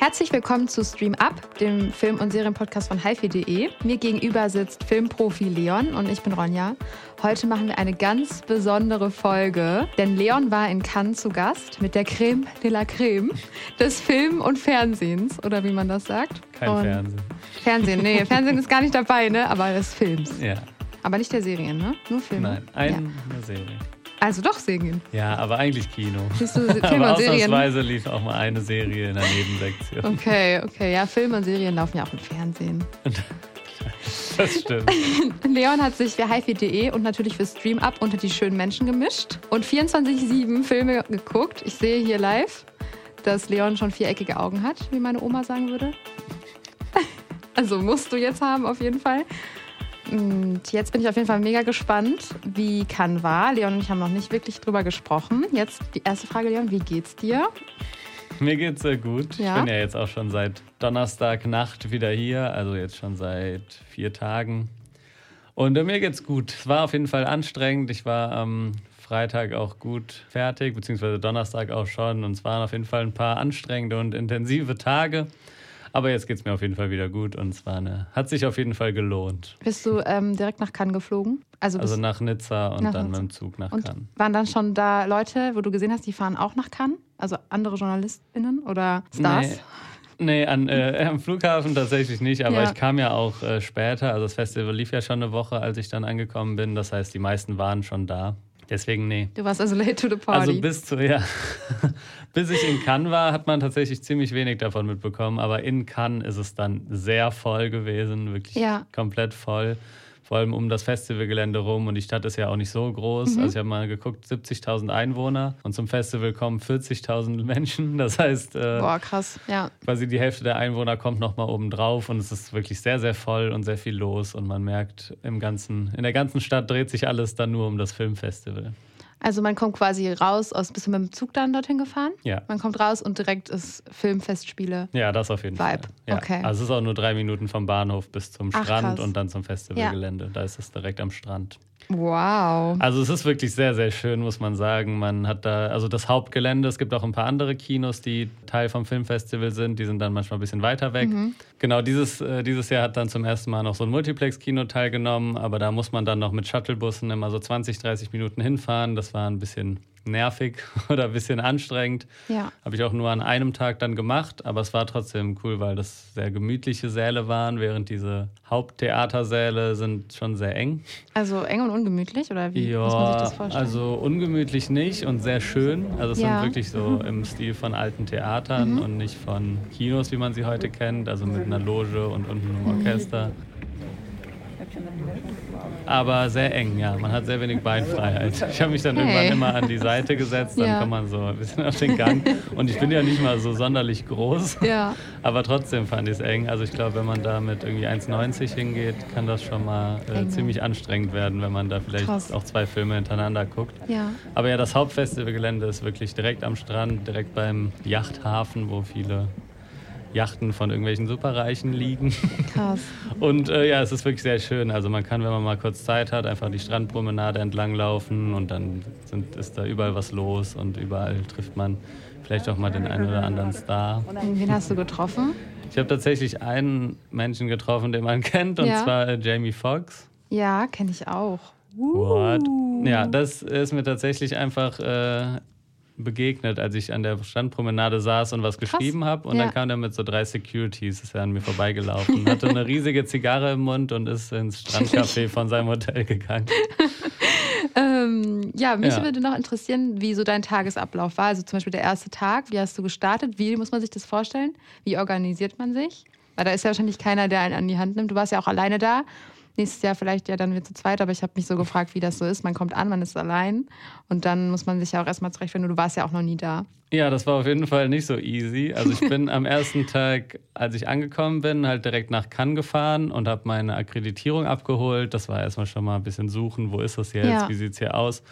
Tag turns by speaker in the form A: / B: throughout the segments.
A: Herzlich willkommen zu Stream Up, dem Film- und Serienpodcast von hifi.de. Mir gegenüber sitzt Filmprofi Leon und ich bin Ronja. Heute machen wir eine ganz besondere Folge, denn Leon war in Cannes zu Gast mit der Creme de la Creme des Film- und Fernsehens, oder wie man das sagt.
B: Kein
A: und
B: Fernsehen.
A: Fernsehen, nee, Fernsehen ist gar nicht dabei, ne? Aber des Films.
B: Ja.
A: Aber nicht der Serien, ne? Nur Filme.
B: Nein, eine
A: Ja.
B: Serie.
A: Also doch Serien.
B: Ja, aber eigentlich Kino.
A: Siehst du,
B: aber
A: und Serien.
B: ausnahmsweise lief auch mal eine Serie in der Nebensektion.
A: Okay, okay. Ja, Filme und Serien laufen ja auch im Fernsehen.
B: Das stimmt.
A: Leon hat sich für hifi.de und natürlich für Stream Up unter die schönen Menschen gemischt und 24-7 Filme geguckt. Ich sehe hier live, dass Leon schon viereckige Augen hat, wie meine Oma sagen würde. Also musst du jetzt haben, auf jeden Fall. Und jetzt bin ich auf jeden Fall mega gespannt, wie Cannes war. Leon und ich haben noch nicht wirklich drüber gesprochen. Jetzt die erste Frage, Leon, wie geht's dir?
B: Mir geht's sehr gut.
A: Ja?
B: Ich bin ja jetzt auch schon seit Donnerstagnacht wieder hier, also jetzt schon seit vier Tagen. Und äh, mir geht's gut. Es war auf jeden Fall anstrengend. Ich war am Freitag auch gut fertig, beziehungsweise Donnerstag auch schon. Und es waren auf jeden Fall ein paar anstrengende und intensive Tage. Aber jetzt geht's mir auf jeden Fall wieder gut und es war eine, hat sich auf jeden Fall gelohnt.
A: Bist du ähm, direkt nach Cannes geflogen? Also,
B: Also nach Nizza und
A: Nach
B: dann
A: Nizza.
B: mit dem Zug nach
A: und
B: Cannes.
A: waren dann schon da Leute, wo du gesehen hast, die fahren auch nach Cannes? Also andere JournalistInnen oder Stars?
B: Nee. Nee, an, äh, am Flughafen tatsächlich nicht, aber
A: Ja.
B: ich kam ja auch äh, später. Also das Festival lief ja schon eine Woche, als ich dann angekommen bin. Das heißt, die meisten waren schon da. Deswegen nee.
A: Du warst also late to the party.
B: Also bis zu, ja. bis ich in Cannes war, hat man tatsächlich ziemlich wenig davon mitbekommen. Aber in Cannes ist es dann sehr voll gewesen, wirklich
A: Ja.
B: komplett voll. Vor allem um das Festivalgelände rum und die Stadt ist ja auch nicht so groß.
A: Mhm.
B: Also ich habe mal geguckt, 70.000 Einwohner und zum Festival kommen 40.000 Menschen. Das heißt, äh,
A: Boah, krass. Ja.
B: quasi die Hälfte der Einwohner kommt nochmal oben drauf und es ist wirklich sehr, sehr voll und sehr viel los und man merkt, im ganzen, in der ganzen Stadt dreht sich alles dann nur um das Filmfestival.
A: Also man kommt quasi raus aus, bist du mit dem Zug dann dorthin gefahren?
B: Ja.
A: Man kommt raus und direkt ist Filmfestspiele.
B: Ja, das auf jeden
A: Vibe.
B: Fall. Ja.
A: Okay.
B: Also es ist auch nur drei Minuten vom Bahnhof bis zum
A: Ach,
B: Strand
A: krass.
B: und dann zum Festivalgelände. Da ist es direkt am Strand.
A: Wow.
B: Also es ist wirklich sehr, sehr schön, muss man sagen. Man hat da, also das Hauptgelände, es gibt auch ein paar andere Kinos, die Teil vom Filmfestival sind, die sind dann manchmal ein bisschen weiter weg.
A: Mhm.
B: Genau, dieses, äh, dieses Jahr hat dann zum ersten Mal noch so ein Multiplex-Kino teilgenommen, aber da muss man dann noch mit Shuttlebussen immer so 20, 30 Minuten hinfahren. Das war ein bisschen nervig oder ein bisschen anstrengend.
A: Ja.
B: Habe ich auch nur an einem Tag dann gemacht, aber es war trotzdem cool, weil das sehr gemütliche Säle waren, während diese Haupttheatersäle sind schon sehr eng.
A: Also eng und ungemütlich oder wie muss man sich das vorstellen?
B: also ungemütlich nicht und sehr schön. Also es
A: Ja. Mhm.
B: sind wirklich so im Stil von alten Theatern und nicht von Kinos, wie man sie heute kennt, also mit einer Loge und unten
A: Mhm.
B: einem Orchester. Aber sehr eng, ja. Man hat sehr wenig Beinfreiheit. Ich habe mich dann
A: Hey.
B: irgendwann immer an die Seite gesetzt, dann
A: Ja.
B: kommt man so ein bisschen auf den Gang. Und ich bin ja nicht mal so sonderlich groß.
A: ja.
B: Aber trotzdem fand ich es eng. Also ich glaube, wenn man da mit irgendwie 1,90 hingeht, kann das schon mal äh, ziemlich anstrengend werden, wenn man da vielleicht
A: Krass.
B: auch zwei Filme hintereinander guckt.
A: Ja.
B: Aber ja, das Hauptfestivalgelände ist wirklich direkt am Strand, direkt beim Yachthafen, wo viele Yachten von irgendwelchen Superreichen liegen.
A: Krass.
B: Und äh, ja, es ist wirklich sehr schön. Also man kann, wenn man mal kurz Zeit hat, einfach die Strandpromenade entlang laufen und dann sind, ist da überall was los und überall trifft man vielleicht auch mal den einen oder anderen Star.
A: Wen hast du getroffen?
B: Ich habe tatsächlich einen Menschen getroffen, den man kennt, und
A: Ja.
B: zwar äh, Jamie Foxx.
A: Ja, kenne ich auch.
B: What?
A: Uh.
B: Ja, das ist mir tatsächlich einfach äh, begegnet, als ich an der Strandpromenade saß und was geschrieben habe. Und
A: Ja.
B: dann kam er mit so drei Securities, ist er an mir vorbeigelaufen, hatte eine riesige Zigarre im Mund und ist ins Strandcafé von seinem Hotel gegangen.
A: Ähm, ja, mich
B: Ja.
A: würde noch interessieren, wie so dein Tagesablauf war. Also zum Beispiel der erste Tag, wie hast du gestartet? Wie muss man sich das vorstellen? Wie organisiert man sich? Weil da ist ja wahrscheinlich keiner, der einen an die Hand nimmt. Du warst ja auch alleine da. Nächstes Jahr vielleicht ja dann wieder zu zweit, aber ich habe mich so gefragt, wie das so ist. Man kommt an, man ist allein und dann muss man sich ja auch erstmal zurechtfinden. Du warst ja auch noch nie da.
B: Ja, das war auf jeden Fall nicht so easy. Also ich bin am ersten Tag, als ich angekommen bin, halt direkt nach Cannes gefahren und habe meine Akkreditierung abgeholt. Das war erstmal schon mal ein bisschen suchen, wo ist das jetzt,
A: Ja.
B: wie sieht es hier aus.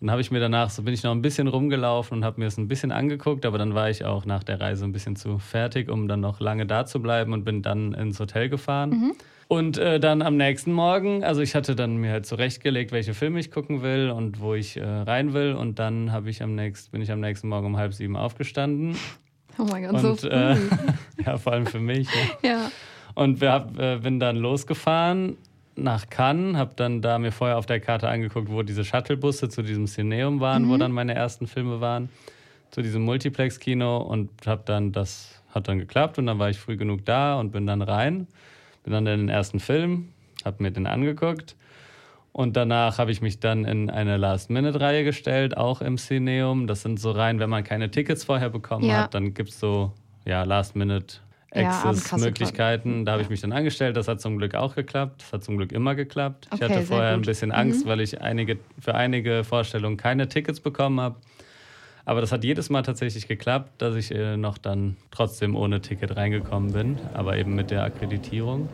B: Und habe ich mir danach, so bin ich noch ein bisschen rumgelaufen und habe mir es ein bisschen angeguckt, aber dann war ich auch nach der Reise ein bisschen zu fertig, um dann noch lange da zu bleiben und bin dann ins Hotel gefahren. Und äh, dann am nächsten Morgen, also ich hatte dann mir halt zurechtgelegt, welche Filme ich gucken will und wo ich äh, rein will. Und dann habe ich am nächsten, bin ich am nächsten Morgen um halb sieben aufgestanden
A: Oh mein Gott, so
B: und
A: früh.
B: äh, ja, vor allem für mich. Ne?
A: Ja.
B: Und wir hab, äh, bin dann losgefahren nach Cannes, habe dann da mir vorher auf der Karte angeguckt, wo diese Shuttlebusse zu diesem Cineum waren, wo dann meine ersten Filme waren, zu diesem Multiplex-Kino und habe dann, das hat dann geklappt und dann war ich früh genug da und bin dann rein, bin dann in den ersten Film, habe mir den angeguckt und danach habe ich mich dann in eine Last-Minute-Reihe gestellt, auch im Cineum. Das sind so Reihen, wenn man keine Tickets vorher bekommen
A: Ja.
B: hat, dann gibt es so ja, Last-Minute-
A: Ja.
B: Da habe ich mich dann angestellt. Das hat zum Glück auch geklappt. Das hat zum Glück immer geklappt. ich
A: Okay,
B: hatte
A: sehr
B: vorher ein bisschen Angst, weil ich einige, für einige Vorstellungen keine Tickets bekommen habe. Aber das hat jedes Mal tatsächlich geklappt, dass ich äh, noch dann trotzdem ohne Ticket reingekommen bin, aber eben mit der Akkreditierung.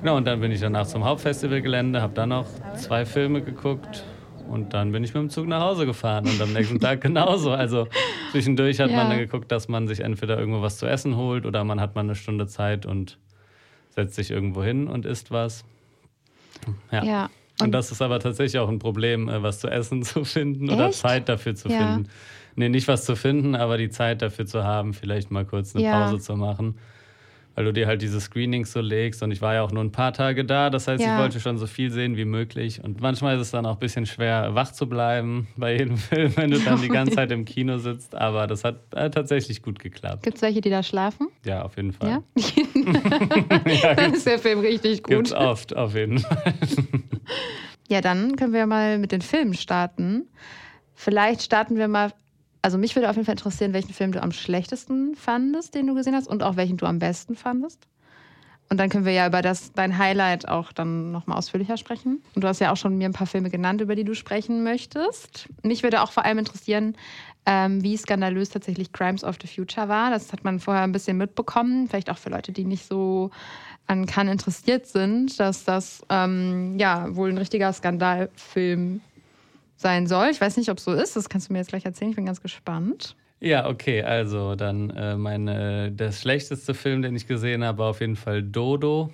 B: Genau, und dann bin ich danach zum Hauptfestivalgelände, habe dann noch zwei Filme geguckt und dann bin ich mit dem Zug nach Hause gefahren und am nächsten Tag genauso. Also zwischendurch hat
A: Ja.
B: man dann geguckt, dass man sich entweder irgendwo was zu essen holt oder man hat mal eine Stunde Zeit und setzt sich irgendwo hin und isst was. Ja.
A: Ja.
B: Und,
A: Und-
B: das ist aber tatsächlich auch ein Problem, äh, was zu essen zu finden oder
A: Echt?
B: Zeit dafür zu
A: Ja.
B: finden. Nee, nicht was zu finden, aber die Zeit dafür zu haben, vielleicht mal kurz eine
A: Ja.
B: Pause zu machen. Weil du dir halt diese Screenings so legst und ich war ja auch nur ein paar Tage da, das heißt,
A: Ja.
B: ich wollte schon so viel sehen wie möglich. Und manchmal ist es dann auch ein bisschen schwer, wach zu bleiben bei jedem Film, wenn du dann die ganze Zeit im Kino sitzt. Aber das hat äh, tatsächlich gut geklappt.
A: Gibt es welche, die da schlafen?
B: Ja, auf jeden Fall.
A: Ja?
B: ja
A: Dann ist der Film richtig gut.
B: gibt's oft, auf jeden Fall.
A: Ja, dann können wir mal mit den Filmen starten. Vielleicht starten wir mal. Also mich würde auf jeden Fall interessieren, welchen Film du am schlechtesten fandest, den du gesehen hast, und auch welchen du am besten fandest. Und dann können wir ja über das, dein Highlight auch dann nochmal ausführlicher sprechen. Und du hast ja auch schon mir ein paar Filme genannt, über die du sprechen möchtest. Mich würde auch vor allem interessieren, ähm, wie skandalös tatsächlich Crimes of the Future war. Das hat man vorher ein bisschen mitbekommen. Vielleicht auch für Leute, die nicht so an Cannes interessiert sind, dass das ähm, ja wohl ein richtiger Skandalfilm sein soll. Ich weiß nicht, ob es so ist. Das kannst du mir jetzt gleich erzählen. Ich bin ganz gespannt.
B: Ja, okay, also dann äh, meine, der schlechteste Film, den ich gesehen habe, war auf jeden Fall Dodo.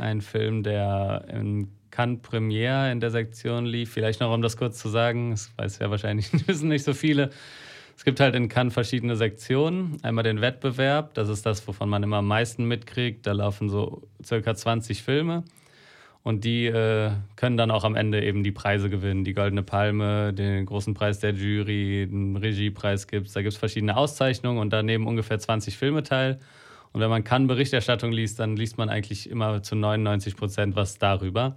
B: Ein Film, der in Cannes Premiere in der Sektion lief. Vielleicht noch, um das kurz zu sagen, das weiß ja wahrscheinlich wissen nicht so viele. Es gibt halt in Cannes verschiedene Sektionen. Einmal den Wettbewerb, das ist das, wovon man immer am meisten mitkriegt. Da laufen so circa 20 Filme. Und die äh, können dann auch am Ende eben die Preise gewinnen. Die Goldene Palme, den großen Preis der Jury, den Regiepreis gibt es. Da gibt es verschiedene Auszeichnungen und da nehmen ungefähr 20 Filme teil. Und wenn man kann Berichterstattung liest, dann liest man eigentlich immer zu 99 Prozent was darüber.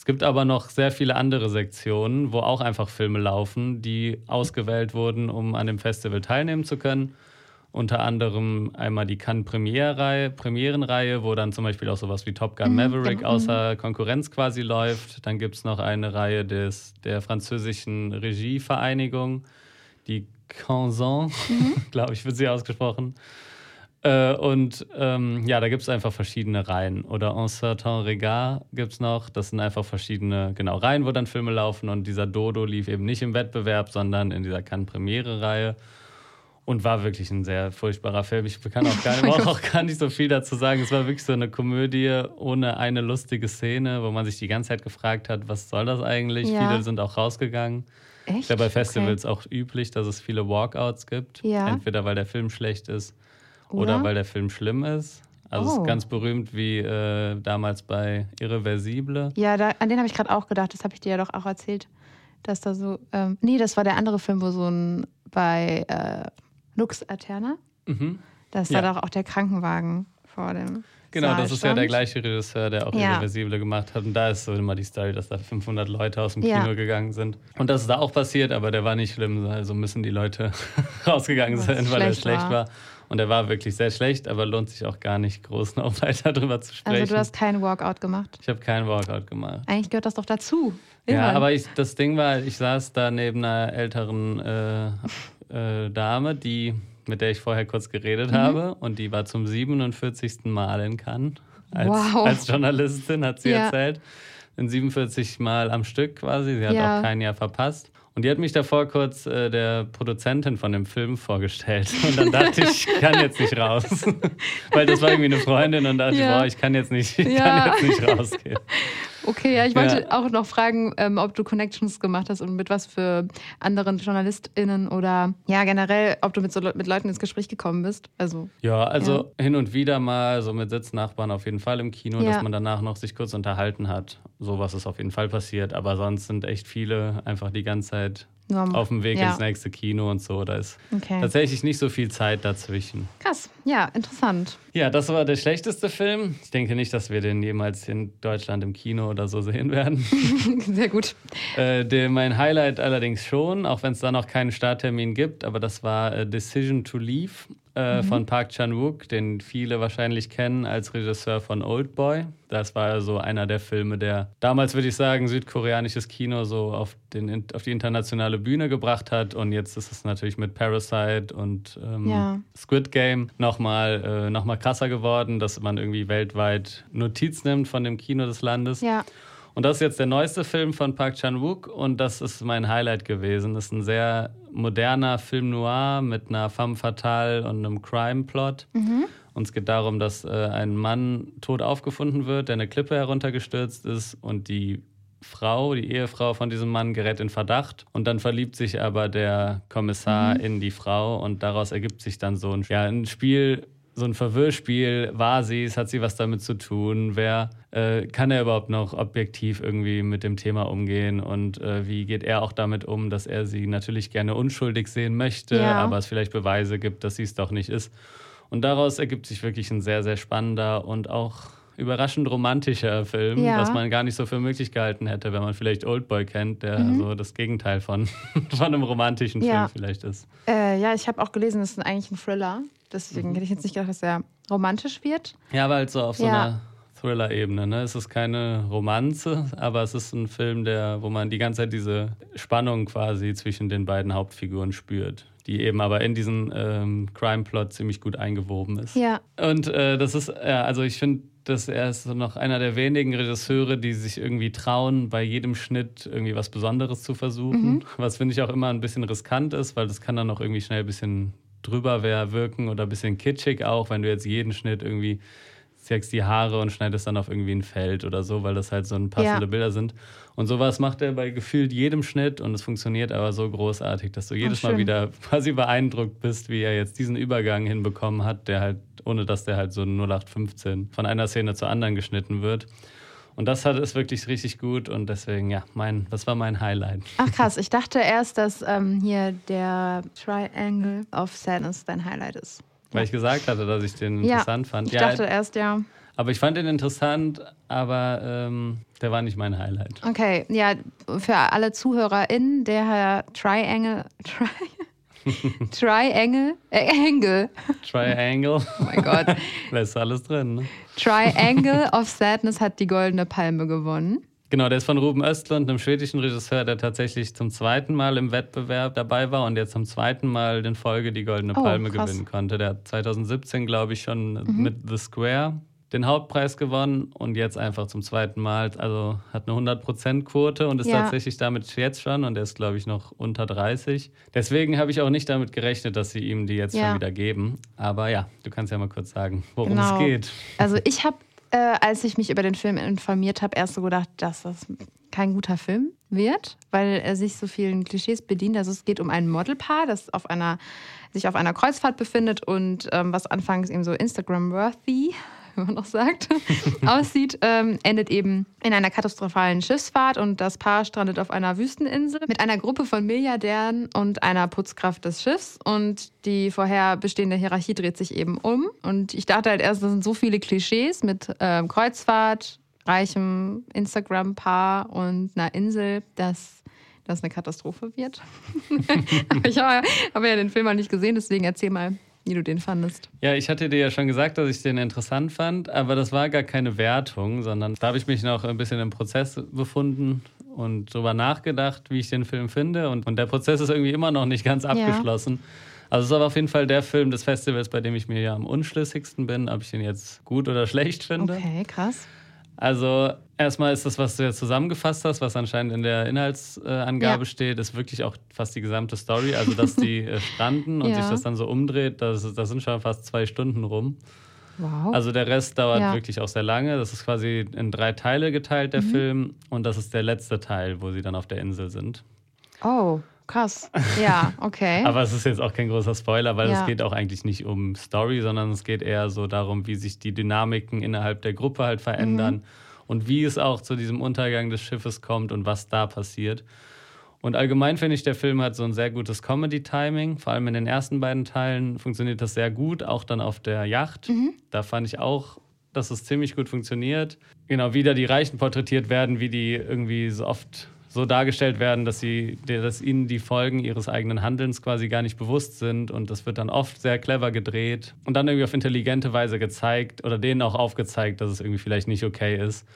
B: Es gibt aber noch sehr viele andere Sektionen, wo auch einfach Filme laufen, die ausgewählt wurden, um an dem Festival teilnehmen zu können. Unter anderem einmal die Cannes Premiere-Reihe, Premierenreihe, wo dann zum Beispiel auch sowas wie Top Gun Maverick außer Konkurrenz quasi läuft. Dann gibt es noch eine Reihe des, der französischen Regievereinigung, die Canson, glaube ich, wird sie ausgesprochen. Äh, und ähm, ja, da gibt es einfach verschiedene Reihen. Oder En certain regard gibt es noch. Das sind einfach verschiedene, genau, Reihen, wo dann Filme laufen. Und dieser Dodo lief eben nicht im Wettbewerb, sondern in dieser Cannes-Premiere-Reihe. Und war wirklich ein sehr furchtbarer Film. Ich kann auch gar, nicht, auch gar nicht so viel dazu sagen. Es war wirklich so eine Komödie ohne eine lustige Szene, wo man sich die ganze Zeit gefragt hat, was soll das eigentlich?
A: Ja.
B: Viele sind auch rausgegangen.
A: Echt?
B: Ist ja bei Festivals auch üblich, dass es viele Walkouts gibt.
A: Ja.
B: Entweder weil der Film schlecht ist oder, weil der Film schlimm ist. Also es
A: Oh.
B: ist ganz berühmt wie äh, damals bei Irreversible.
A: Ja, da, an den habe ich gerade auch gedacht. Das habe ich dir ja doch auch erzählt. Dass da so. Ähm, nee, das war der andere Film, wo so ein. bei äh, Lux Aeterna.
B: Mhm.
A: Da ist
B: Ja.
A: da doch auch der Krankenwagen vor dem.
B: Genau,
A: Saal
B: das ist ja
A: stand.
B: der gleiche Regisseur, der auch
A: Ja.
B: Irreversible gemacht hat. Und da ist so immer die Story, dass da 500 Leute aus dem
A: Ja.
B: Kino gegangen sind. Und das ist da auch passiert, aber der war nicht schlimm. Also müssen die Leute rausgegangen sein, weil er
A: schlecht
B: schlecht
A: war.
B: war. Und er war wirklich sehr schlecht, aber lohnt sich auch gar nicht groß noch weiter drüber zu sprechen.
A: Also, du hast keinen Walkout gemacht.
B: ich habe keinen Workout gemacht.
A: Eigentlich gehört das doch dazu.
B: Ja,
A: Immer.
B: aber ich, das Ding war, ich saß da neben einer älteren äh, äh, Dame, die, mit der ich vorher kurz
A: Mhm.
B: geredet habe. Und die war zum 47. Mal in Cannes. Als,
A: Wow.
B: als Journalistin hat sie
A: Ja.
B: erzählt. In 47 Mal am Stück quasi. Sie hat
A: Ja.
B: auch kein Jahr verpasst. Und die hat mich davor kurz äh, der Produzentin von dem Film vorgestellt. Und dann dachte ich, ich kann jetzt nicht raus. Weil das war irgendwie eine Freundin und dachte
A: Ja.
B: ich, boah, ich kann jetzt nicht, ich
A: Ja.
B: kann jetzt nicht rausgehen.
A: Okay, ja, ich wollte ja. auch noch fragen, ähm, ob du Connections gemacht hast und mit was für anderen JournalistInnen oder ja, generell, ob du mit, so, mit Leuten ins Gespräch gekommen bist. Also,
B: ja, also ja. hin und wieder mal so mit Sitznachbarn auf jeden Fall im Kino, ja. dass man danach noch sich kurz unterhalten hat. Sowas ist auf jeden Fall passiert, aber sonst sind echt viele einfach die ganze Zeit Norm. auf dem Weg ja. ins nächste Kino und so. Da ist okay. tatsächlich nicht so viel Zeit dazwischen.
A: Krass, ja, interessant.
B: Ja, das war der schlechteste Film. Ich denke nicht, dass wir den jemals in Deutschland im Kino oder so sehen werden.
A: Sehr gut.
B: Äh, der, mein Highlight allerdings schon, auch wenn es da noch keinen Starttermin gibt, aber das war äh, Decision to Leave äh, mhm. von Park Chan-wook, den viele wahrscheinlich kennen als Regisseur von Old Boy. Das war so einer der Filme, der damals, würde ich sagen, südkoreanisches Kino so auf, den, auf die internationale Bühne gebracht hat. Und jetzt ist es natürlich mit Parasite und ähm, ja. Squid Game nochmal äh, noch krasser geworden, dass man irgendwie weltweit Notiz nimmt von dem Kino des Landes.
A: Ja.
B: Und das ist jetzt der neueste Film von Park Chan-wook und das ist mein Highlight gewesen. Das ist ein sehr moderner Film noir mit einer femme fatale und einem Crime-Plot. Mhm. Und es geht darum, dass äh, ein Mann tot aufgefunden wird, der eine Klippe heruntergestürzt ist und die Frau, die Ehefrau von diesem Mann gerät in Verdacht und dann verliebt sich aber der Kommissar mhm. in die Frau und daraus ergibt sich dann so ein, ja, ein Spiel so ein Verwirrspiel. War sie es? Hat sie was damit zu tun? Wer äh, kann er überhaupt noch objektiv irgendwie mit dem Thema umgehen? Und äh, wie geht er auch damit um, dass er sie natürlich gerne unschuldig sehen möchte, ja. aber es vielleicht Beweise gibt, dass sie es doch nicht ist? Und daraus ergibt sich wirklich ein sehr, sehr spannender und auch überraschend romantischer Film, ja. was man gar nicht so für möglich gehalten hätte, wenn man vielleicht Oldboy kennt, der mhm. so das Gegenteil von, von einem romantischen ja. Film vielleicht ist.
A: Äh, ja, ich habe auch gelesen, es ist eigentlich ein Thriller. Deswegen mhm. hätte ich jetzt nicht gedacht, dass er romantisch wird.
B: Ja, weil halt so auf so ja. einer Thriller-Ebene. Ne? Es ist keine Romanze, aber es ist ein Film, der, wo man die ganze Zeit diese Spannung quasi zwischen den beiden Hauptfiguren spürt, die eben aber in diesen ähm, Crime-Plot ziemlich gut eingewoben ist.
A: Ja.
B: Und äh, das ist, ja, also ich finde, dass er ist noch einer der wenigen Regisseure, die sich irgendwie trauen, bei jedem Schnitt irgendwie was Besonderes zu versuchen. Mhm. Was finde ich auch immer ein bisschen riskant ist, weil das kann dann auch irgendwie schnell ein bisschen drüber wirken oder ein bisschen kitschig auch, wenn du jetzt jeden Schnitt irgendwie zeigst die Haare und schneidest dann auf irgendwie ein Feld oder so, weil das halt so ein passende ja. Bilder sind. Und sowas macht er bei gefühlt jedem Schnitt und es funktioniert aber so großartig, dass du jedes Mal wieder quasi beeindruckt bist, wie er jetzt diesen Übergang hinbekommen hat, der halt, ohne dass der halt so 0815 von einer Szene zur anderen geschnitten wird. Und das hat es wirklich richtig gut und deswegen, ja, mein, das war mein Highlight.
A: Ach krass, ich dachte erst, dass ähm, hier der Triangle of Sadness dein Highlight ist.
B: Weil ich gesagt hatte, dass ich den ja, interessant fand.
A: Ich ja, dachte erst, ja.
B: Aber ich fand den interessant, aber ähm, der war nicht mein Highlight.
A: Okay, ja, für alle ZuhörerInnen, der Herr Triangle, Tri Triangle, äh, Angle.
B: Triangle.
A: oh mein Gott.
B: da ist alles drin, ne?
A: Triangle of Sadness hat die Goldene Palme gewonnen.
B: Genau, der ist von Ruben Östlund, einem schwedischen Regisseur, der tatsächlich zum zweiten Mal im Wettbewerb dabei war und jetzt zum zweiten Mal in Folge die Goldene oh, Palme krass. gewinnen konnte. Der hat 2017, glaube ich, schon mhm. mit The Square den Hauptpreis gewonnen und jetzt einfach zum zweiten Mal, also hat eine 100%-Quote und ist ja. tatsächlich damit jetzt schon und er ist, glaube ich, noch unter 30. Deswegen habe ich auch nicht damit gerechnet, dass sie ihm die jetzt ja. schon wieder geben. Aber ja, du kannst ja mal kurz sagen, worum genau. es geht.
A: Also ich habe, äh, als ich mich über den Film informiert habe, erst so gedacht, dass das kein guter Film wird, weil er sich so vielen Klischees bedient. Also es geht um ein Modelpaar, das auf einer, sich auf einer Kreuzfahrt befindet und ähm, was anfangs eben so Instagram-worthy wenn man noch sagt, aussieht, ähm, endet eben in einer katastrophalen Schiffsfahrt und das Paar strandet auf einer Wüsteninsel mit einer Gruppe von Milliardären und einer Putzkraft des Schiffs und die vorher bestehende Hierarchie dreht sich eben um und ich dachte halt erst, das sind so viele Klischees mit ähm, Kreuzfahrt, reichem Instagram-Paar und einer Insel, dass das eine Katastrophe wird. ich habe hab ja den Film mal nicht gesehen, deswegen erzähl mal, wie du den fandest.
B: Ja, ich hatte dir ja schon gesagt, dass ich den interessant fand, aber das war gar keine Wertung, sondern da habe ich mich noch ein bisschen im Prozess befunden und darüber nachgedacht, wie ich den Film finde. Und, und der Prozess ist irgendwie immer noch nicht ganz abgeschlossen. Ja. Also es ist aber auf jeden Fall der Film des Festivals, bei dem ich mir ja am unschlüssigsten bin, ob ich den jetzt gut oder schlecht finde.
A: Okay, krass.
B: Also erstmal ist das, was du jetzt zusammengefasst hast, was anscheinend in der Inhaltsangabe ja. steht, ist wirklich auch fast die gesamte Story. Also dass die äh, stranden und ja. sich das dann so umdreht, das, das sind schon fast zwei Stunden rum.
A: Wow.
B: Also der Rest dauert
A: Ja.
B: wirklich auch sehr lange. Das ist quasi in drei Teile geteilt,
A: Mhm.
B: der Film. Und das ist der letzte Teil, wo sie dann auf der Insel sind.
A: oh, krass. Ja, okay.
B: Aber es ist jetzt auch kein großer Spoiler, weil
A: Ja.
B: es geht auch eigentlich nicht um Story, sondern es geht eher so darum, wie sich die Dynamiken innerhalb der Gruppe halt verändern
A: Mhm.
B: und wie es auch zu diesem Untergang des Schiffes kommt und was da passiert. Und allgemein finde ich, der Film hat so ein sehr gutes Comedy-Timing. Vor allem in den ersten beiden Teilen funktioniert das sehr gut, auch dann auf der Yacht.
A: Mhm.
B: Da fand ich auch, dass es ziemlich gut funktioniert. Genau, wie da die Reichen porträtiert werden, wie die irgendwie so oft so dargestellt werden, dass, sie, dass ihnen die Folgen ihres eigenen Handelns quasi gar nicht bewusst sind. Und das wird dann oft sehr clever gedreht und dann irgendwie auf intelligente Weise gezeigt oder denen auch aufgezeigt, dass es irgendwie vielleicht nicht okay ist.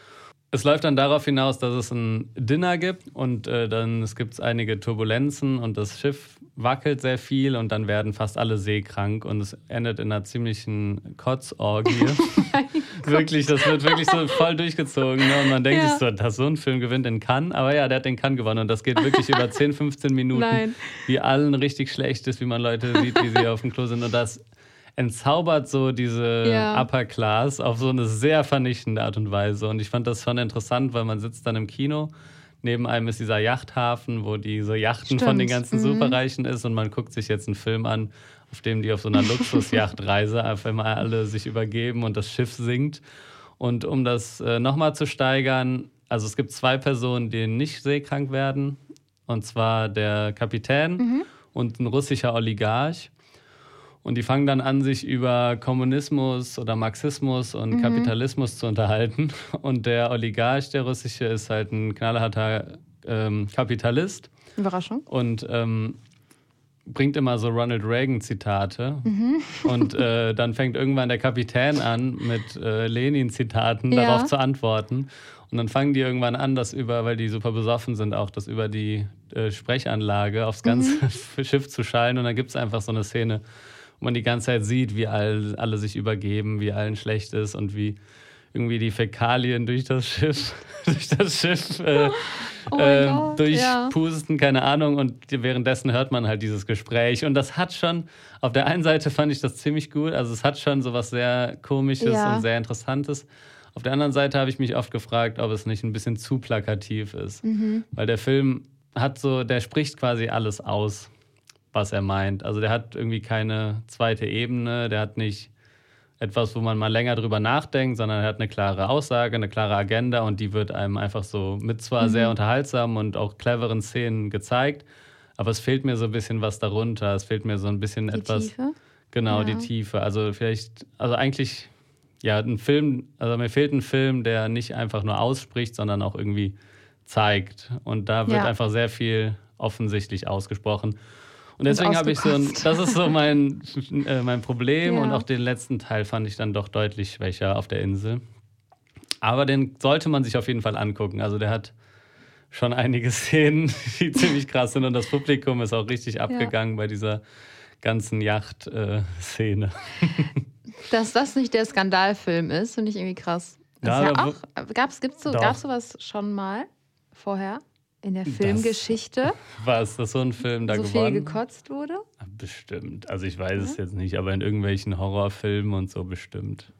B: Es läuft dann darauf hinaus, dass es ein Dinner gibt und äh, dann es gibt einige Turbulenzen und das Schiff wackelt sehr viel und dann werden fast alle seekrank und es endet in einer ziemlichen Kotzorgie. wirklich, das wird wirklich so voll durchgezogen. Ne? Und man denkt
A: Ja.
B: sich so, dass so ein Film gewinnt in Cannes. Aber ja, der hat den Cannes gewonnen und das geht wirklich über 10, 15 Minuten,
A: Nein.
B: wie allen richtig schlecht ist, wie man Leute sieht, wie sie auf dem Klo sind. Und das entzaubert so diese
A: Ja.
B: Upper Class auf so eine sehr vernichtende Art und Weise. Und ich fand das schon interessant, weil man sitzt dann im Kino. Neben einem ist dieser Yachthafen, wo diese Yachten von den
A: Stimmt.
B: ganzen
A: Mhm.
B: Superreichen ist. Und man guckt sich jetzt einen Film an, auf dem die auf so einer Luxusjachtreise einfach mal alle sich übergeben und das Schiff sinkt. Und um das äh, nochmal zu steigern, also es gibt zwei Personen, die nicht seekrank werden. Und zwar der Kapitän und ein russischer Oligarch. Und die fangen dann an, sich über Kommunismus oder Marxismus und Kapitalismus zu unterhalten. Und der Oligarch, der russische, ist halt ein knallharter ähm, Kapitalist
A: Überraschung.
B: und ähm, bringt immer so Ronald Reagan-Zitate. Und äh, dann fängt irgendwann der Kapitän an, mit äh, Lenin-Zitaten
A: Ja.
B: darauf zu antworten. Und dann fangen die irgendwann an, das über, weil die super besoffen sind, auch das über die äh, Sprechanlage aufs ganze Schiff zu schallen. Und dann gibt es einfach so eine Szene, wo man die ganze Zeit sieht, wie all, alle sich übergeben, wie allen schlecht ist und wie irgendwie die Fäkalien durch das Schiff, durch das Schiff äh,
A: Oh
B: äh,
A: Gott,
B: durchpusten, keine Ahnung. Und währenddessen hört man halt dieses Gespräch. Und das hat schon, auf der einen Seite fand ich das ziemlich gut. Also es hat schon so was sehr Komisches
A: Ja.
B: und sehr Interessantes. Auf der anderen Seite habe ich mich oft gefragt, ob es nicht ein bisschen zu plakativ ist.
A: Mhm.
B: Weil der Film hat so, der spricht quasi alles aus, was er meint. Also der hat irgendwie keine zweite Ebene, der hat nicht etwas, wo man mal länger drüber nachdenkt, sondern er hat eine klare Aussage, eine klare Agenda und die wird einem einfach so mit zwar sehr unterhaltsamen und auch cleveren Szenen gezeigt, aber es fehlt mir so ein bisschen was darunter. Es fehlt mir so ein bisschen
A: Die
B: etwas.
A: Tiefe.
B: Genau,
A: Ja.
B: die Tiefe. Also vielleicht, also eigentlich, ja, ein Film, also mir fehlt ein Film, der nicht einfach nur ausspricht, sondern auch irgendwie zeigt. Und da wird
A: Ja.
B: einfach sehr viel offensichtlich ausgesprochen. Und deswegen habe ich so ein, das ist so mein, äh, mein Problem.
A: Ja.
B: Und auch den letzten Teil fand ich dann doch deutlich schwächer auf der Insel. Aber den sollte man sich auf jeden Fall angucken. Also der hat schon einige Szenen, die ziemlich krass sind. Und das Publikum ist auch richtig abgegangen bei dieser ganzen Yacht-Szene.
A: Dass das nicht der Skandalfilm ist, finde ich irgendwie krass. Das
B: Ja,
A: ja auch, gab's, gibt's so,
B: Doch.
A: gab's sowas schon mal vorher in der Filmgeschichte,
B: War es das so ein Film da
A: so viel
B: geworden?
A: gekotzt wurde?
B: Bestimmt. Also ich weiß es jetzt nicht, aber in irgendwelchen Horrorfilmen und so bestimmt.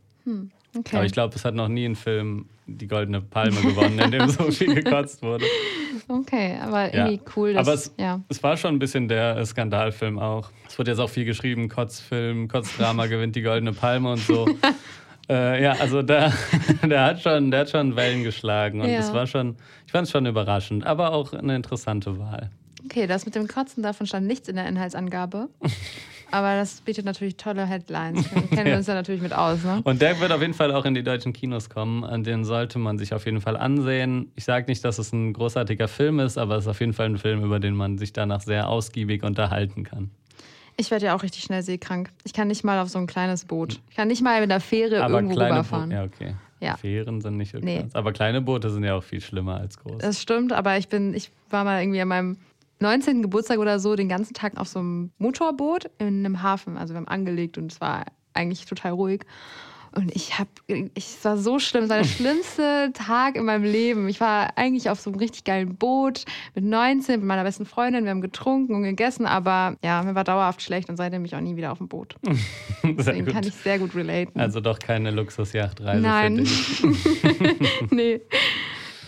A: Okay.
B: Aber ich glaube, es hat noch nie ein Film die Goldene Palme gewonnen, in dem so viel gekotzt wurde.
A: okay, aber
B: Ja.
A: irgendwie cool, dass,
B: Aber es,
A: ja.
B: es war schon ein bisschen der Skandalfilm auch. Es wird jetzt auch viel geschrieben, Kotzfilm, Kotzdrama gewinnt die Goldene Palme und so. äh, ja, also der, der, hat schon, der hat schon Wellen geschlagen und
A: Ja.
B: es war schon, ich fand es schon überraschend, aber auch eine interessante Wahl.
A: Okay, das mit dem Kotzen, davon stand nichts in der Inhaltsangabe. Aber das bietet natürlich tolle Headlines. Wir kennen
B: Ja.
A: uns ja natürlich mit aus, ne?
B: Und der wird auf jeden Fall auch in die deutschen Kinos kommen. An den sollte man sich auf jeden Fall ansehen. Ich sage nicht, dass es ein großartiger Film ist, aber es ist auf jeden Fall ein Film, über den man sich danach sehr ausgiebig unterhalten kann.
A: Ich werde ja auch richtig schnell seekrank. Ich kann nicht mal auf so ein kleines Boot. Ich kann nicht mal mit der Fähre
B: aber
A: irgendwo
B: kleine
A: rüberfahren.
B: Boote, ja, okay.
A: Ja.
B: Fähren sind nicht so
A: Nee.
B: krass. Aber kleine Boote sind ja auch viel schlimmer als große.
A: Das stimmt, aber ich bin, ich war mal irgendwie an meinem 19. Geburtstag oder so den ganzen Tag auf so einem Motorboot in einem Hafen. Also wir haben angelegt und es war eigentlich total ruhig. Und ich habe, es war so schlimm, es war der schlimmste Tag in meinem Leben. Ich war eigentlich auf so einem richtig geilen Boot mit 19, mit meiner besten Freundin. Wir haben getrunken und gegessen, aber ja, mir war dauerhaft schlecht und seitdem bin ich auch nie wieder auf dem Boot. Deswegen kann ich sehr gut relaten.
B: Also doch keine Luxusjachtreise
A: Nein.
B: für dich.
A: nee.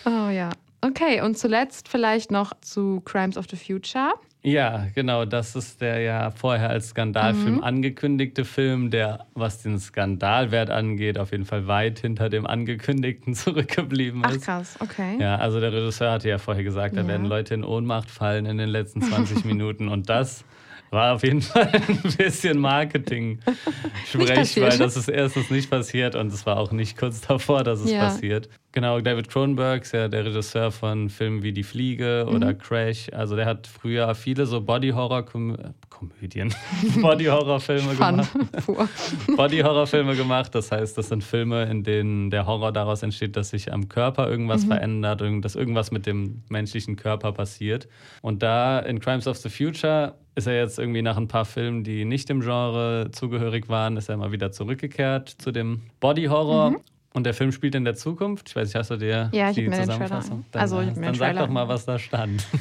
A: Oh ja. Okay, und zuletzt vielleicht noch zu Crimes of the Future.
B: Ja, genau. Das ist der ja vorher als Skandalfilm
A: Mhm.
B: angekündigte Film, der, was den Skandalwert angeht, auf jeden Fall weit hinter dem angekündigten zurückgeblieben
A: Ach
B: ist.
A: krass, okay.
B: Ja, also der Regisseur hatte ja vorher gesagt, da
A: Ja.
B: werden Leute in Ohnmacht fallen in den letzten 20 Minuten und das war auf jeden Fall ein bisschen Marketing-Sprech, weil das ist erstens nicht passiert und es war auch nicht kurz davor, dass es
A: Ja.
B: passiert. Genau, David Cronenberg ist ja der Regisseur von Filmen wie Die Fliege oder
A: Mhm.
B: Crash. Also der hat früher viele so Body-Horror-Komödien, Body-Horror-Filme gemacht. Body-Horror-Filme gemacht. Das heißt, das sind Filme, in denen der Horror daraus entsteht, dass sich am Körper irgendwas
A: Mhm.
B: verändert, dass irgendwas mit dem menschlichen Körper passiert. Und da in Crimes of the Future ist er jetzt irgendwie nach ein paar Filmen, die nicht dem Genre zugehörig waren, ist er mal wieder zurückgekehrt zu dem Body-Horror. Und der Film spielt in der Zukunft. Ich weiß nicht, hast du dir.
A: Ja, ich
B: die Zusammenfassung?
A: an- also ich
B: dann sag doch mal, was da stand.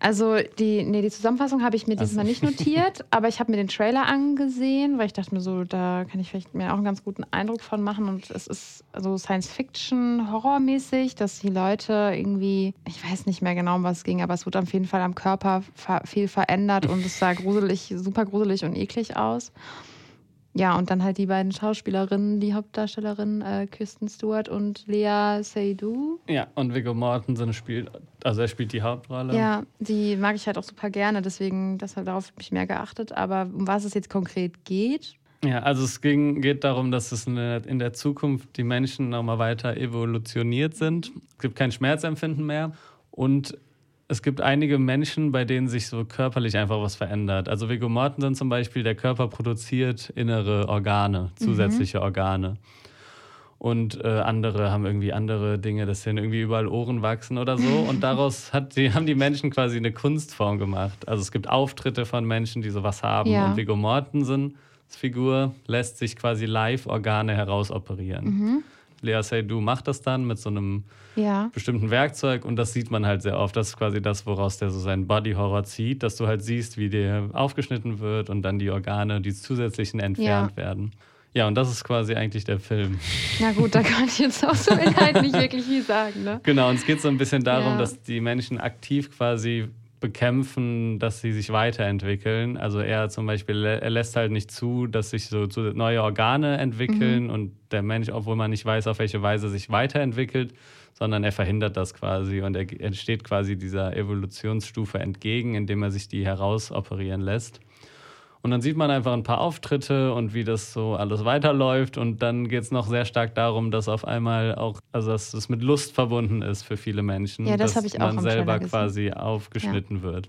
A: Also die, nee, die Zusammenfassung habe ich mir diesmal
B: so.
A: nicht notiert, aber ich habe mir den Trailer angesehen, weil ich dachte mir so, da kann ich vielleicht mir auch einen ganz guten Eindruck von machen. Und es ist so Science-Fiction, Horrormäßig, dass die Leute irgendwie, ich weiß nicht mehr genau, um was es ging, aber es wurde auf jeden Fall am Körper viel verändert und es sah gruselig, super gruselig und eklig aus. Ja, und dann halt die beiden Schauspielerinnen, die Hauptdarstellerinnen, äh, Kirsten Stewart und Lea Seydoux.
B: ja, und Viggo Mortensen spielt, also er spielt die Hauptrolle.
A: Ja, die mag ich halt auch super gerne, deswegen deshalb darauf habe ich mehr geachtet. Aber um was es jetzt konkret geht,
B: Ja, also es ging, geht darum, dass es in der, in der Zukunft die Menschen nochmal weiter evolutioniert sind. Es gibt kein Schmerzempfinden mehr und es gibt einige Menschen, bei denen sich so körperlich einfach was verändert. Also Viggo Mortensen zum Beispiel, der Körper produziert innere Organe, zusätzliche Organe. Und äh, andere haben irgendwie andere Dinge, dass denen irgendwie überall Ohren wachsen oder so. Und daraus hat die, haben die Menschen quasi eine Kunstform gemacht. Also es gibt Auftritte von Menschen, die sowas haben.
A: Ja.
B: Und Viggo Mortensens Figur lässt sich quasi live Organe herausoperieren. Lea Seydoux macht das dann mit so einem
A: ja.
B: bestimmten Werkzeug und das sieht man halt sehr oft. Das ist quasi das, woraus der so seinen Body-Horror zieht, dass du halt siehst, wie der aufgeschnitten wird und dann die Organe, die zusätzlichen entfernt werden. Ja, und das ist quasi eigentlich der Film.
A: Na gut, da kann ich jetzt auch so inhaltlich wirklich viel sagen, ne?
B: Genau, und es geht so ein bisschen darum,
A: Ja.
B: dass die Menschen aktiv quasi bekämpfen, dass sie sich weiterentwickeln. Also er zum Beispiel, er lässt halt nicht zu, dass sich so, neue Organe entwickeln
A: Mhm.
B: und der Mensch, obwohl man nicht weiß, auf welche Weise sich weiterentwickelt, sondern er verhindert das quasi und er ge- er steht quasi dieser Evolutionsstufe entgegen, indem er sich die herausoperieren lässt. Und dann sieht man einfach ein paar Auftritte und wie das so alles weiterläuft. Und dann geht es noch sehr stark darum, dass auf einmal auch, also dass es mit Lust verbunden ist für viele Menschen.
A: Ja, das
B: dass
A: ich auch
B: man selber quasi aufgeschnitten wird.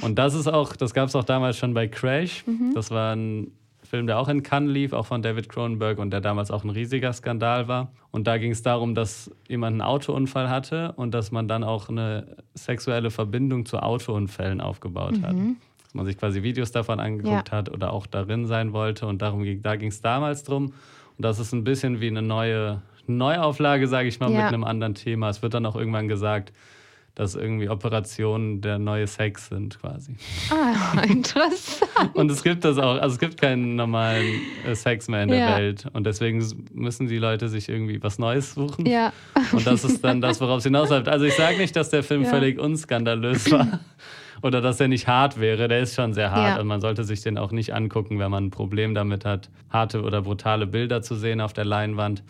B: Und das ist auch, das gab es auch damals schon bei Crash.
A: Mhm.
B: Das war ein Film, der auch in Cannes lief, auch von David Cronenberg und der damals auch ein riesiger Skandal war. Und da ging es darum, dass jemand einen Autounfall hatte und dass man dann auch eine sexuelle Verbindung zu Autounfällen aufgebaut hat. Man sich quasi Videos davon angeguckt hat oder auch darin sein wollte. Und darum ging, da ging es damals drum. Und das ist ein bisschen wie eine neue Neuauflage, sage ich mal,
A: Ja.
B: mit einem anderen Thema. Es wird dann auch irgendwann gesagt, dass irgendwie Operationen der neue Sex sind quasi.
A: Ah, interessant.
B: Und es gibt das auch, also es gibt keinen normalen äh, Sex mehr in der
A: Ja.
B: Welt. Und deswegen müssen die Leute sich irgendwie was Neues suchen.
A: Ja.
B: Und das ist dann das, worauf es hinausläuft. Also ich sage nicht, dass der Film
A: Ja.
B: völlig unskandalös war oder dass er nicht hart wäre. Der ist schon sehr hart
A: Ja.
B: und man sollte sich den auch nicht angucken, wenn man ein Problem damit hat, harte oder brutale Bilder zu sehen auf der Leinwand.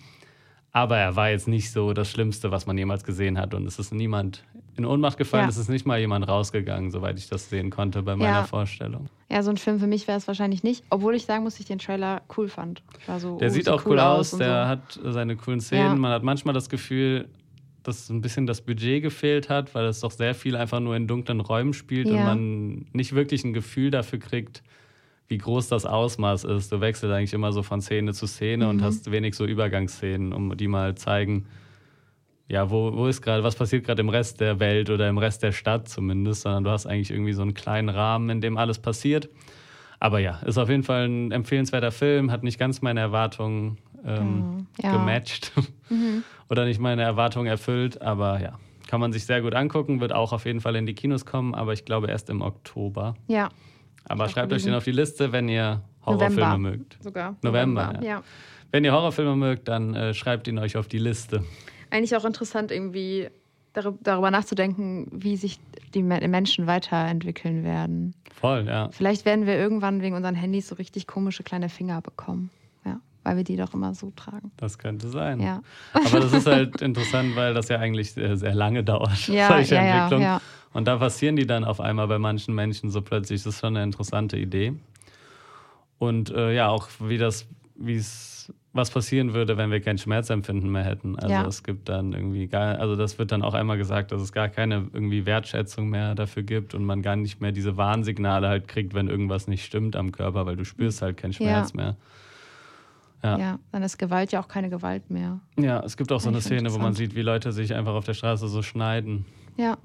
B: Aber er war jetzt nicht so das Schlimmste, was man jemals gesehen hat. Und es ist niemand in Ohnmacht gefallen,
A: Ja.
B: es ist nicht mal jemand rausgegangen, soweit ich das sehen konnte bei meiner
A: Ja.
B: Vorstellung.
A: Ja, so ein Film für mich wäre es wahrscheinlich nicht, obwohl ich sagen muss, ich den Trailer cool fand. So,
B: Der
A: oh,
B: sieht
A: sieht
B: auch cool aus,
A: und
B: der
A: so.
B: hat seine coolen Szenen.
A: Ja.
B: Man hat manchmal das Gefühl, dass ein bisschen das Budget gefehlt hat, weil es doch sehr viel einfach nur in dunklen Räumen spielt und
A: Ja.
B: man nicht wirklich ein Gefühl dafür kriegt, wie groß das Ausmaß ist. Du wechselst eigentlich immer so von Szene zu Szene
A: Mhm.
B: und hast wenig so Übergangsszenen, um die mal zeigen, ja, wo, wo ist gerade, was passiert gerade im Rest der Welt oder im Rest der Stadt zumindest, sondern du hast eigentlich irgendwie so einen kleinen Rahmen, in dem alles passiert. Aber ja, ist auf jeden Fall ein empfehlenswerter Film, hat nicht ganz meine Erwartungen ähm,
A: Ja.
B: gematcht oder nicht meine Erwartungen erfüllt. Aber ja, kann man sich sehr gut angucken, wird auch auf jeden Fall in die Kinos kommen, aber ich glaube erst im Oktober.
A: Ja,
B: Aber schreibt euch den auf die Liste, wenn ihr Horrorfilme
A: November.
B: mögt.
A: sogar.
B: November,
A: ja.
B: Wenn ihr Horrorfilme mögt, dann äh, schreibt ihn euch auf die Liste.
A: Eigentlich auch interessant, irgendwie darü- darüber nachzudenken, wie sich die Me- Menschen weiterentwickeln werden.
B: Voll, ja.
A: Vielleicht werden wir irgendwann wegen unseren Handys so richtig komische kleine Finger bekommen. Ja, weil wir die doch immer so tragen.
B: Das könnte sein.
A: Ja.
B: Aber das ist halt interessant, weil das ja eigentlich sehr, sehr lange dauert,
A: Ja,
B: solche
A: ja, ja,
B: Entwicklungen.
A: ja.
B: Und da passieren die dann auf einmal bei manchen Menschen so plötzlich. Das ist schon eine interessante Idee. Und äh, ja, auch wie das, wie es, was passieren würde, wenn wir kein Schmerzempfinden mehr hätten. Also
A: Ja.
B: es gibt dann irgendwie gar, also das wird dann auch einmal gesagt, dass es gar keine irgendwie Wertschätzung mehr dafür gibt und man gar nicht mehr diese Warnsignale halt kriegt, wenn irgendwas nicht stimmt am Körper, weil du spürst halt keinen Schmerz mehr. Ja.
A: Ja. dann ist Gewalt ja auch keine Gewalt mehr.
B: Ja, es gibt auch so eine Szene, wo man sieht, wie Leute sich einfach auf der Straße so schneiden.
A: Ja,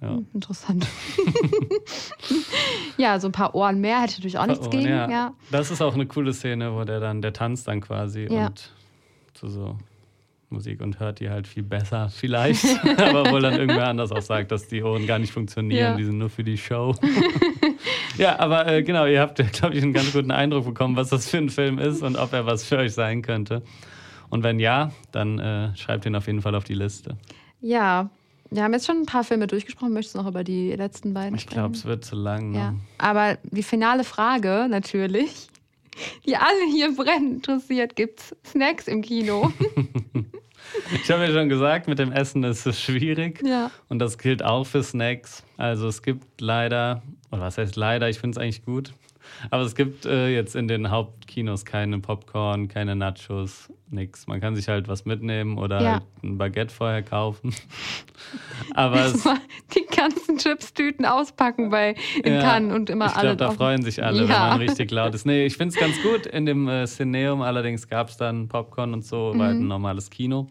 B: Ja.
A: hm, interessant. ja, so ein paar Ohren mehr hätte natürlich auch nichts
B: Oh,
A: gegen.
B: ja.
A: Ja.
B: Das ist auch eine coole Szene, wo der dann, der tanzt dann quasi und zu so Musik und hört die halt viel besser, vielleicht. Aber wohl dann irgendwer anders auch sagt, dass die Ohren gar nicht funktionieren, die sind nur für die Show. Ja, aber äh, genau, ihr habt, glaube ich, einen ganz guten Eindruck bekommen, was das für ein Film ist und ob er was für euch sein könnte. Und wenn ja, dann äh, schreibt ihn auf jeden Fall auf die Liste.
A: ja, wir haben jetzt schon ein paar Filme durchgesprochen. Möchtest du noch über die letzten beiden
B: Ich glaube, es wird zu lang. Ne?
A: Ja, aber die finale Frage natürlich, die alle hier brennend interessiert, gibt's Snacks im Kino?
B: Ich habe ja schon gesagt, mit dem Essen ist es schwierig.
A: ja.
B: Und das gilt auch für Snacks. Also es gibt leider, oder was heißt leider, ich finde es eigentlich gut. Aber es gibt äh, jetzt in den Hauptkinos keine Popcorn, keine Nachos, nix. Man kann sich halt was mitnehmen oder
A: Ja.
B: halt ein Baguette vorher kaufen. Aber es,
A: Mal die ganzen Chips-Tüten auspacken bei in
B: Ja,
A: Cannes und immer
B: ich
A: alle
B: glaube, da freuen sich alle, wenn
A: Ja.
B: man richtig laut ist. Nee, ich finde es ganz gut. In dem äh, Cineum allerdings gab es dann Popcorn und so, halt
A: Mhm.
B: ein normales Kino.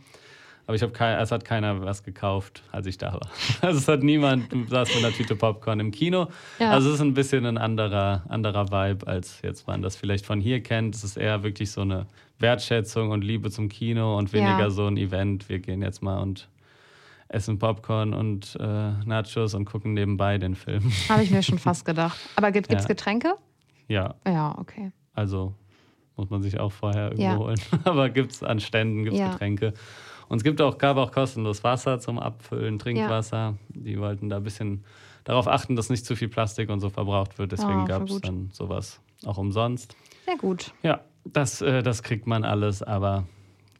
B: Aber ich habe kein, es hat keiner was gekauft, als ich da war. Also es hat niemand saß mit einer Tüte Popcorn im Kino.
A: Ja.
B: Also es ist ein bisschen ein anderer, anderer Vibe, als jetzt man das vielleicht von hier kennt. Es ist eher wirklich so eine Wertschätzung und Liebe zum Kino und weniger
A: Ja.
B: so ein Event. Wir gehen jetzt mal und essen Popcorn und äh, Nachos und gucken nebenbei den Film.
A: Habe ich mir schon fast gedacht. Aber gibt es
B: Ja.
A: Getränke?
B: Ja,
A: Ja, okay.
B: also muss man sich auch vorher irgendwo
A: Ja.
B: holen. Aber gibt es an Ständen, gibt es
A: Ja.
B: Getränke. Und es gibt auch, gab auch kostenlos Wasser zum Abfüllen, Trinkwasser. Die wollten da ein bisschen darauf achten, dass nicht zu viel Plastik und so verbraucht wird. Deswegen
A: voll
B: gab es dann sowas auch umsonst.
A: Sehr gut.
B: Ja, das, äh, das kriegt man alles, aber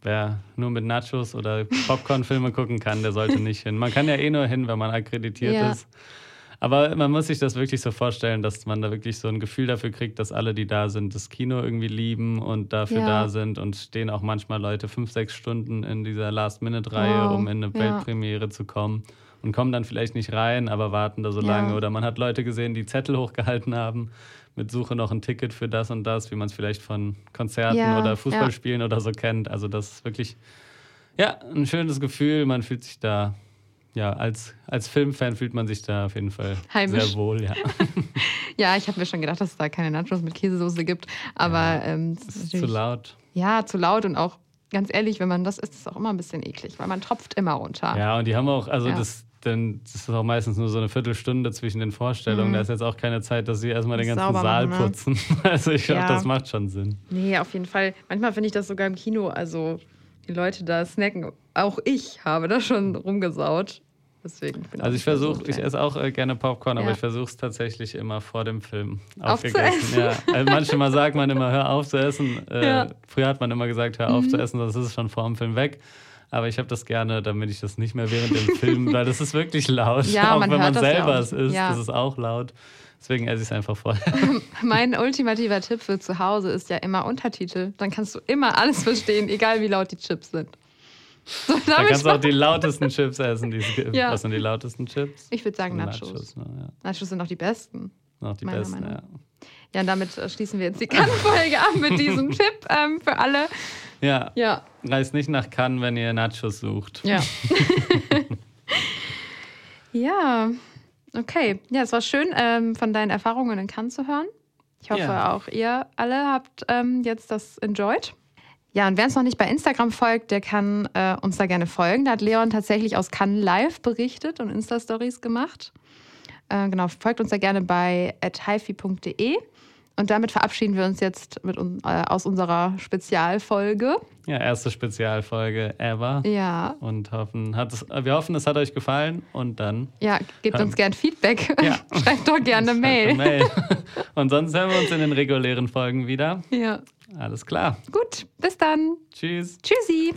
B: wer nur mit Nachos oder Popcorn-Filme gucken kann, der sollte nicht hin. Man kann ja eh nur hin, wenn man akkreditiert
A: Ja.
B: ist. Aber man muss sich das wirklich so vorstellen, dass man da wirklich so ein Gefühl dafür kriegt, dass alle, die da sind, das Kino irgendwie lieben und dafür
A: Ja.
B: da sind und stehen auch manchmal Leute fünf, sechs Stunden in dieser Last-Minute-Reihe,
A: Wow.
B: um in eine
A: Ja.
B: Weltpremiere zu kommen und kommen dann vielleicht nicht rein, aber warten da so
A: Ja.
B: lange. Oder man hat Leute gesehen, die Zettel hochgehalten haben mit Suche noch ein Ticket für das und das, wie man es vielleicht von Konzerten oder. Fußballspielen oder so kennt. Also das ist wirklich, ja, ein schönes Gefühl. Man fühlt sich da, ja, als, als Filmfan fühlt man sich da auf jeden Fall
A: Heimisch.
B: sehr wohl, ja.
A: Ja, ich habe mir schon gedacht, dass es da keine Nachos mit Käsesoße gibt. Aber ähm, es
B: Es
A: ist
B: ist zu laut.
A: Ja, zu laut und auch, ganz ehrlich, wenn man das isst, ist es auch immer ein bisschen eklig, weil man tropft immer runter.
B: Ja, und die haben auch, also
A: Ja.
B: das, denn, das ist auch meistens nur so eine Viertelstunde zwischen den Vorstellungen.
A: Mhm.
B: Da ist jetzt auch keine Zeit, dass sie erstmal den ganzen
A: sauber
B: Saal
A: machen, ne?
B: putzen. Also ich glaube,
A: Ja.
B: das macht schon Sinn.
A: Nee, auf jeden Fall. Manchmal finde ich das sogar im Kino, also die Leute da snacken. Auch ich habe da schon rumgesaut. Deswegen bin
B: Also ich versuche, ich esse auch äh, gerne Popcorn, aber
A: Ja.
B: ich versuche es tatsächlich immer vor dem Film aufgegessen. Ja. Also manchmal sagt man immer, hör auf zu essen. Äh,
A: Ja.
B: Früher hat man immer gesagt, hör auf
A: Mhm.
B: zu essen, sonst ist schon vor dem Film weg. Aber ich habe das gerne, damit ich das nicht mehr während dem Film, weil das ist wirklich laut.
A: Ja,
B: auch
A: man
B: wenn man
A: das
B: selber
A: auch.
B: es isst,
A: Ja.
B: das ist auch laut. Deswegen esse ich es einfach vorher.
A: Mein ultimativer Tipp für zu Hause ist ja immer Untertitel. Dann kannst du immer alles verstehen, egal wie laut die Chips sind. So,
B: Da kannst du auch die lautesten Chips essen, die es gibt.
A: Ja.
B: Was sind die lautesten Chips?
A: ich würde sagen Nachos.
B: Nachos, ne? ja.
A: Nachos sind auch die besten.
B: Noch die
A: Meiner
B: besten,
A: Meinung
B: ja.
A: Ja, und damit äh, schließen wir jetzt die Kann-Folge ab mit diesem Tipp ähm, für alle.
B: Ja,
A: Ja,
B: reist nicht nach Cannes, wenn ihr Nachos sucht.
A: ja. ja, okay. Ja, es war schön, ähm, von deinen Erfahrungen in Cannes zu hören. Ich hoffe,
B: Ja.
A: auch ihr alle habt ähm, jetzt das enjoyed. Ja, und wer uns noch nicht bei Instagram folgt, der kann äh, uns da gerne folgen. Da hat Leon tatsächlich aus Cannes live berichtet und Insta-Stories gemacht. Äh, genau, folgt uns da gerne bei hifi.de. Und damit verabschieden wir uns jetzt mit, äh, aus unserer Spezialfolge.
B: Ja, erste Spezialfolge ever.
A: Ja.
B: Und hoffen, es, wir hoffen, es hat euch gefallen und dann.
A: Ja, gebt uns gern Feedback.
B: Ja.
A: Schreibt doch gerne eine Mail.
B: Eine Mail. Und sonst hören wir uns in den regulären Folgen wieder.
A: Ja.
B: Alles klar.
A: Gut, bis dann.
B: Tschüss.
A: Tschüssi.